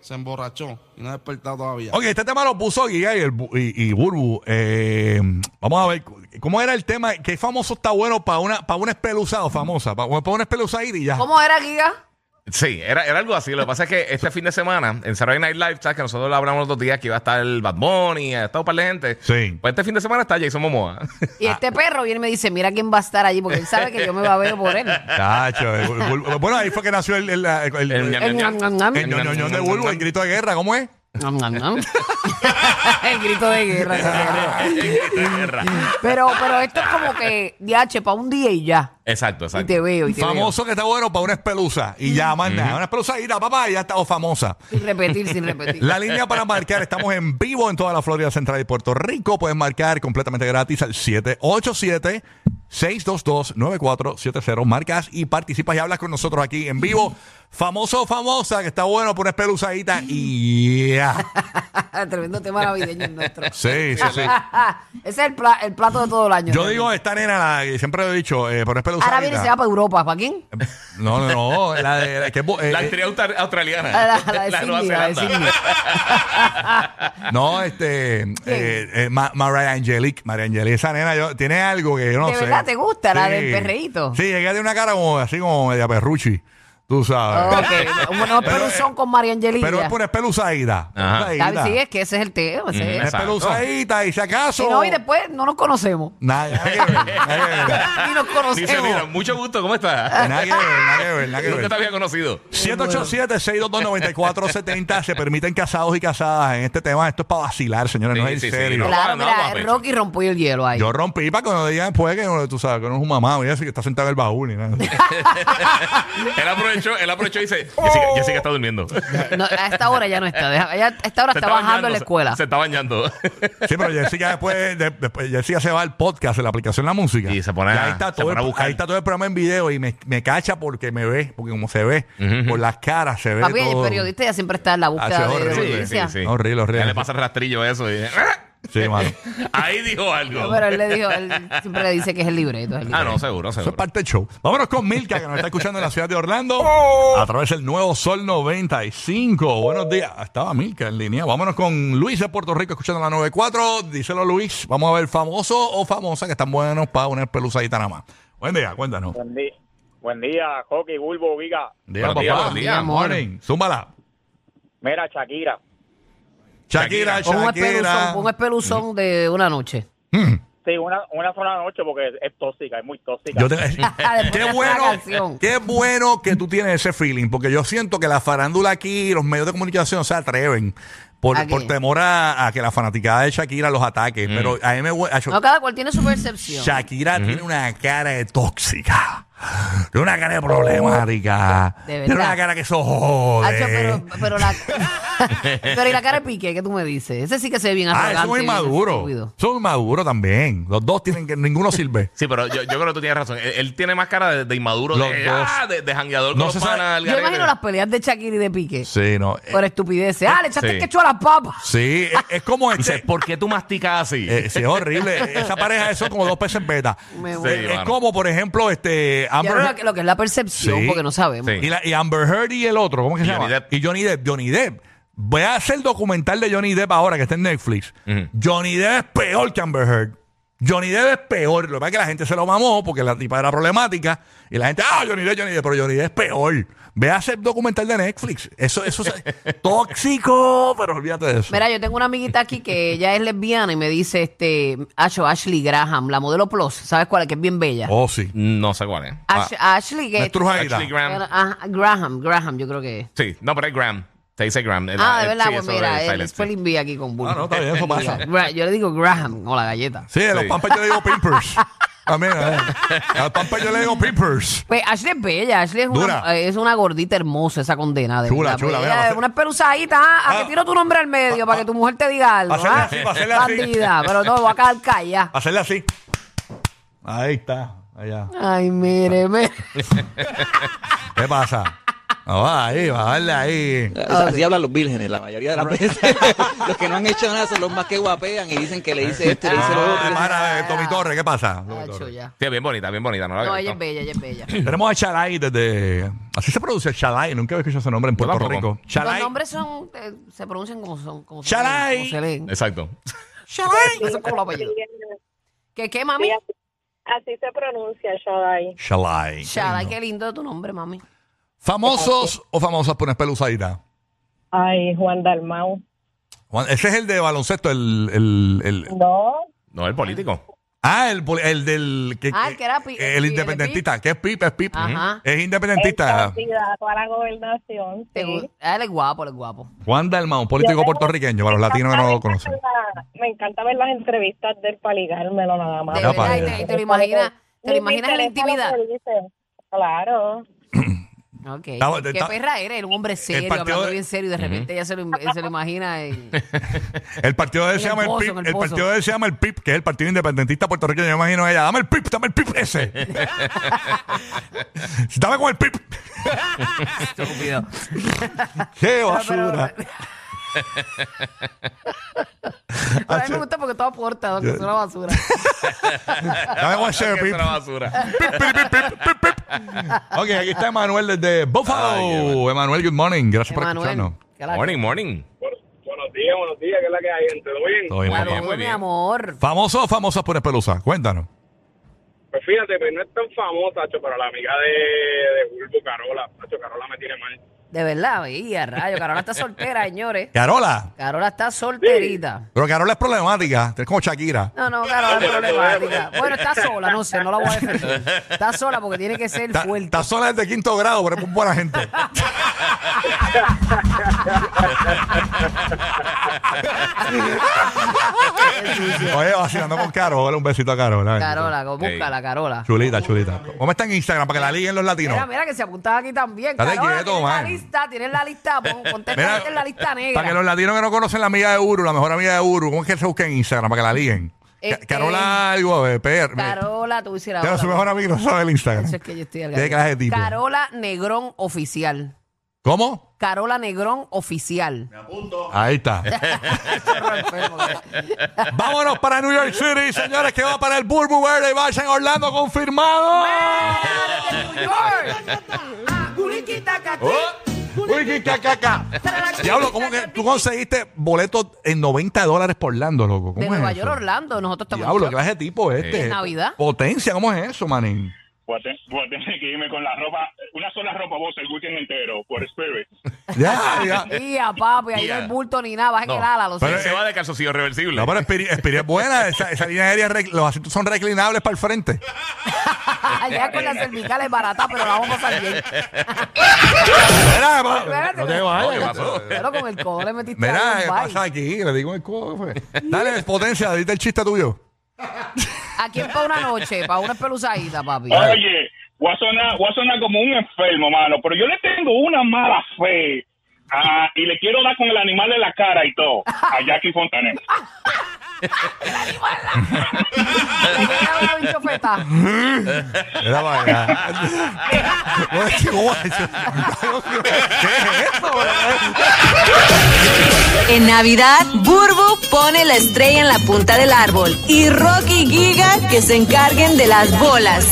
se emborrachó y no ha despertado todavía. Ok, este tema lo puso Giga y, el Bu- y, y Burbu. Eh, vamos a ver, ¿cómo era el tema? ¿Qué famoso está bueno para una, para una espeluzada famosa? Para, para una espeluzadita y ya. ¿Cómo era, Giga? Sí, era, era algo así. Lo que pasa es que este fin de semana, en Saturday Night Live, ¿sabes? Que nosotros lo hablamos los dos días que iba a estar el Bad Bunny, ha estado un par de gente. Sí. Pues este fin de semana está Jason Momoa. Y este perro viene y me dice, mira quién va a estar allí, porque él sabe que yo me babeo por él. Chacho, el Bul- Bul- bueno, ahí fue que nació el, el, el, el- El ñam, El ñam, ñam, ñam. el ñoñoñón de Bulbo, el grito de guerra, ¿cómo es? Ñam, ñam, ñam. el grito de guerra. ese perro. Pero, pero esto es como que, DH, para un día y ya. Exacto, Y exacto. te veo, y te Famoso que está bueno para una espeluza. Y ya, más nada. Una espeluzadita, papá, y ya está o famosa. Sin repetir, sin repetir. La línea para marcar, estamos en vivo en toda la Florida Central y Puerto Rico. Pueden marcar completamente gratis al 787-622-9470. Marcas y participas y hablas con nosotros aquí en vivo. Famoso o famosa, que está bueno por una espeluzadita y ya. Tremendo tema navideño el nuestro. Sí, sí, sí. Ese es el, pla- el plato de todo el año. Yo digo, esta nena, la, siempre lo he dicho, eh, por una espeluzadita. Ahora viene y se va para Europa. ¿Para quién? No, no, no. La de. la que eh, La eh, actriz australiana. La, la de La Nueva de Zelanda. No, este. eh, eh, Ma- Mariah Angelique. Mariah Angelique, esa nena yo, tiene algo que yo no ¿De sé. verdad te gusta, la del perreíto? Sí, ella tiene una cara como así como media perruchi. Tú sabes. Ok, un buen peluzón con María Angelina. Pero es por espeluzadita. Ajá. espeluzadita. Sí, es que ese es el tema. ese es. Es Exacto. espeluzadita y si acaso. Y no, y después no nos conocemos. Nada, nada que ver. Nada que ver. Ni nos Dice, mira, conocemos. mucho gusto, ¿cómo estás? Nada que ver, nada que ver, nada que Nunca te había conocido. 787-622-9470 se permiten casados y casadas en este tema. Esto es para vacilar, señores, no Sí, es en sí, sí, serio. no. Claro, no, mira, guapecho. Rocky rompió el hielo ahí. Yo rompí para que no digan después que no, tú sabes que no es un mamá, y así que está sentado en el baúl. Ni nada. él aprovechó, él aprovechó y dice, Jessica, Jessica está durmiendo. No, a esta hora ya no está. Deja- ella- a esta hora está, bajando en la se- escuela. Se está bañando. Sí, pero Jessica después, de- después Jessica se va al podcast, en la aplicación La Música. Y se pone a- ahí está, se todo pone a el, buscar. ahí está todo el programa en video y me, me cacha porque me ve, porque como se ve, por las caras se ve Papi, el todo. periodista ya siempre está en la Ah, búsqueda sí, de, de horrible. Sí, audiencia. sí, sí. Horrible, horrible. Ya le pasa el rastrillo eso. Y, Sí, mano. ahí dijo algo. No, pero él le dijo, él siempre le dice que es el libreto. es el Ah, no, seguro, Eso es seguro. parte del show. Vámonos con Milka, que nos está escuchando en la ciudad de Orlando a través del nuevo Sol 95. Buenos días. Estaba Milka en línea. Vámonos con Luis de Puerto Rico escuchando la 94. Díselo, Luis. Vamos a ver famoso o famosa que están buenos para una peluzadita nada más. Buen día, cuéntanos. Buen día, buen día, Coqui, Bulbo, Viga. Día, Buenos días, papá. buenos días, morning. Zúmbala. Mira, Shakira. Shakira, un espeluzón, un de una noche. Sí, una, una sola noche porque es, es tóxica, es muy tóxica. Yo te- qué bueno, canción. qué bueno que tú tienes ese feeling, porque yo siento que la farándula aquí, los medios de comunicación se atreven por, ¿A qué? por temor a, a que la fanaticada de Shakira los ataque. Pero a mí me hue- a- No, cada cual tiene su percepción. Shakira tiene una cara de tóxica. Tiene una cara de problemática. De tiene verdad. una cara que eso jode. Hacho, pero, pero la pero y la cara de Piqué que tú me dices ese sí que se ve bien ah, arrogante es muy bien maduro. estúpido. Muy maduro también. Los dos tienen que, ninguno sirve. Sí, pero yo, yo creo que tú tienes razón. Él, él tiene más cara de, de inmaduro, Los de, dos. ah, de, de jangueador No con se los sabe- panas. al yo garete. imagino las peleas de Shakira y de Piqué Sí, no. por estupideces ah le echaste Sí. quechua a las papas Sí, es, es como Dice, este. ¿por qué tú masticas así? Eh, sí, es horrible. Esa pareja eso como dos peces en beta. Me Sí, muero. es mano. como, por ejemplo, este Amber lo, que- lo que es la percepción Sí. porque no sabemos Sí. y, la- y Amber Heard y el otro, ¿cómo es que Y se Johnny llama? Depp. Y Johnny Depp. Johnny Depp. Voy a hacer el documental de Johnny Depp ahora que está en Netflix. Ujú. Johnny Depp es peor que Amber Heard. Johnny Depp es peor. Lo que pasa es que la gente se lo mamó porque la tipa era problemática. Y la gente, ah, Johnny Depp, Johnny Depp. Pero Johnny Depp es peor. Ve a hacer documental de Netflix. Eso, eso es tóxico, pero olvídate de eso. Mira, yo tengo una amiguita aquí que ella es lesbiana y me dice, este, Acho, Ashley Graham, la modelo Plus, ¿sabes cuál es? Que es bien bella. Oh, sí. No sé cuál es. Ash- Ah, Ashley, que... Graham. Ah, Graham, Graham, yo creo que es. Sí, no, pero es Graham. Te dice Graham. Ah, de verdad, sí, pues mira, el sí. spelling bee aquí con Bulbo. Ah, no, está bien, eso pasa. Yo le digo Graham, o la galleta. Sí, a los Sí. pampers yo le digo pimpers. También, eh. a los pampers yo le digo pimpers. Pues Ashley es bella, Ashley es Dura. una, eh, es una gordita hermosa, esa condena. De Chula, verdad. chula, Pues mira, ella una espeluzadita, ah, a Ah. que tiro tu nombre al medio para que tu mujer te diga algo. Hacerle ah. así, hacerle así. Bandida, pero no, va a quedar callada. Hacerle así. Ahí está. Allá. Ay, mire, mire. ¿Qué pasa? Ah, va ahí, va, darle ahí. Así hablan los vírgenes la mayoría de las veces. los que no han hecho nada son los más que guapean y dicen que le dice esto y le dice lo otro. Ah, para, eh, Tommy Torres, ¿qué pasa? Sí, bien bonita, bien bonita. No, la No, ella es bella, ella es bella. Tenemos a Chalai desde. Así se produce Chalai. Nunca había escuchado ese nombre en Puerto. Rico. Chalai. Los nombres son, eh, se pronuncian como son. Como se Shalai. leen, como se leen. Exacto. Eso es como los apellidos. ¿Qué, qué, mami? Sí, así, se pronuncia Shaddai. Chalai. Shalai, qué lindo tu nombre, mami. ¿Famosos o famosas por una espeluzadita? Ay, Juan Dalmau. Juan- Ese es el de baloncesto, el. el, el- No, No, el político. ah, el, poli- el del. Que, Ah, el que era pi- el, el independentista, que es Pip, es Pip. Ajá. Es independentista. candidato a la gobernación. Te Sí. gu- Ah, él es guapo, él es guapo. Juan Dalmau, un político Yo- puertorriqueño, para los latinos que no lo conocen. Me encanta ver las entrevistas del para ligármelo nada más. De Ya, verdad, y allá. te, y te lo imaginas, te lo me imaginas en la interesa lo intimidad. que dice. Claro. Ok. Estaba- Qué está- perra eres, un hombre serio, partido hablando de- bien serio, y de repente ella se lo, se lo imagina en... El partido de él se el llama el pozo, PIP. el El pozo. partido de él se llama el PIP, que es el Partido Independentista Puertorriqueño. Yo me imagino a ella. Dame el PIP, dame el PIP ese. dame con el PIP. Estúpido. Qué Pero- basura. Pero a mí me gusta porque todo aporta, que es una basura. Dame con ese Que PIP. es una basura. Pip, pip, pip, pip, pip, pip. Ok, aquí está Emanuel desde Buffalo. Emanuel, good morning. Gracias por escucharnos. Morning, morning. Buenos días, buenos días, ¿qué es la que hay, gente? ¿Todo bien? Todo bien, Saludos, papá. muy bien. mi amor. ¿Famoso o famosa por Espelusa? Cuéntanos. Pues fíjate, pues no es tan famosa, Hacho, pero la amiga de, de Bulbo, Carola, Hacho, Carola me tiene mal. De verdad, veía, rayo. Carola está soltera, señores. Carola. Carola está solterita. Pero Carola es problemática. Es como Shakira. No, no, Carola es problemática. Bueno, está sola, no sé, no la voy a defender. Está sola porque tiene que ser Está, fuerte. está sola desde quinto grado, pero es muy buena gente. Oye, vacilando con Carola. Un besito a Carola. Carola, go- búscala, Carola. Chulita, chulita. ¿Cómo está en Instagram para que la liguen los latinos? Mira, mira que se apuntan aquí también. Estate Carola, quieto, man. Lista, tienes la lista, pon, ponte Mira, en la lista negra. Para que los latinos que no conocen la amiga de Uru, la mejor amiga de Uru, ¿cómo es que se busca en Instagram para que la liguen? Ca- Este- Carola algo de PR. Carola, tú hicieras Pero su mejor amigo no sabe el Instagram. Eso es que yo estoy al ¿Qué garete. clase de tipo? Carola Negrón Oficial. ¿Cómo? Carola Negrón Oficial. Ahí está. Vámonos para New York City, señores, que va para el Burbu Verde y vayan a Orlando confirmado. Uy, qué cacaca. Diablo, ¿cómo que tú conseguiste boletos en 90 dólares por Orlando, loco? ¿Cómo De es Nueva eso? York, Orlando. Nosotros estamos Diablo, ¿qué clase de tipo es este? ¿En Navidad? Potencia, ¿cómo es eso, manín? Voy a, te- voy a tener que irme con la ropa, una sola ropa vos el weekend entero, por Spirit. Ya, ya. Ya, papi, ahí no Ya. hay bulto ni nada. Baja No. el ala, lo Pero- sé. Se va de calzoncillo reversible. No, pero Spirit, Spirit es buena. Esa, esa línea aérea, rec- los asientos son reclinables para el frente. Allá con las cervicales baratas, pero la vamos a pasar bien. Mira, pa- Espérate, no te pero- vayas. ¿qué pasó? Pero con el codo le metiste Mira, ¿qué bye. pasa aquí? Le digo el codo. fue. Dale, potencia, dite el chiste tuyo. ¿A quién para una noche? Para una espeluzadita, papi. Oye, voy a, sonar, voy a sonar como un enfermo, mano, pero yo le tengo una mala fe. Ah, y le quiero dar con el animal en la cara y todo, a Jackie Fontanet. En Navidad, Burbu pone la estrella en la punta del árbol y Rocky y Giga que se encarguen de las bolas.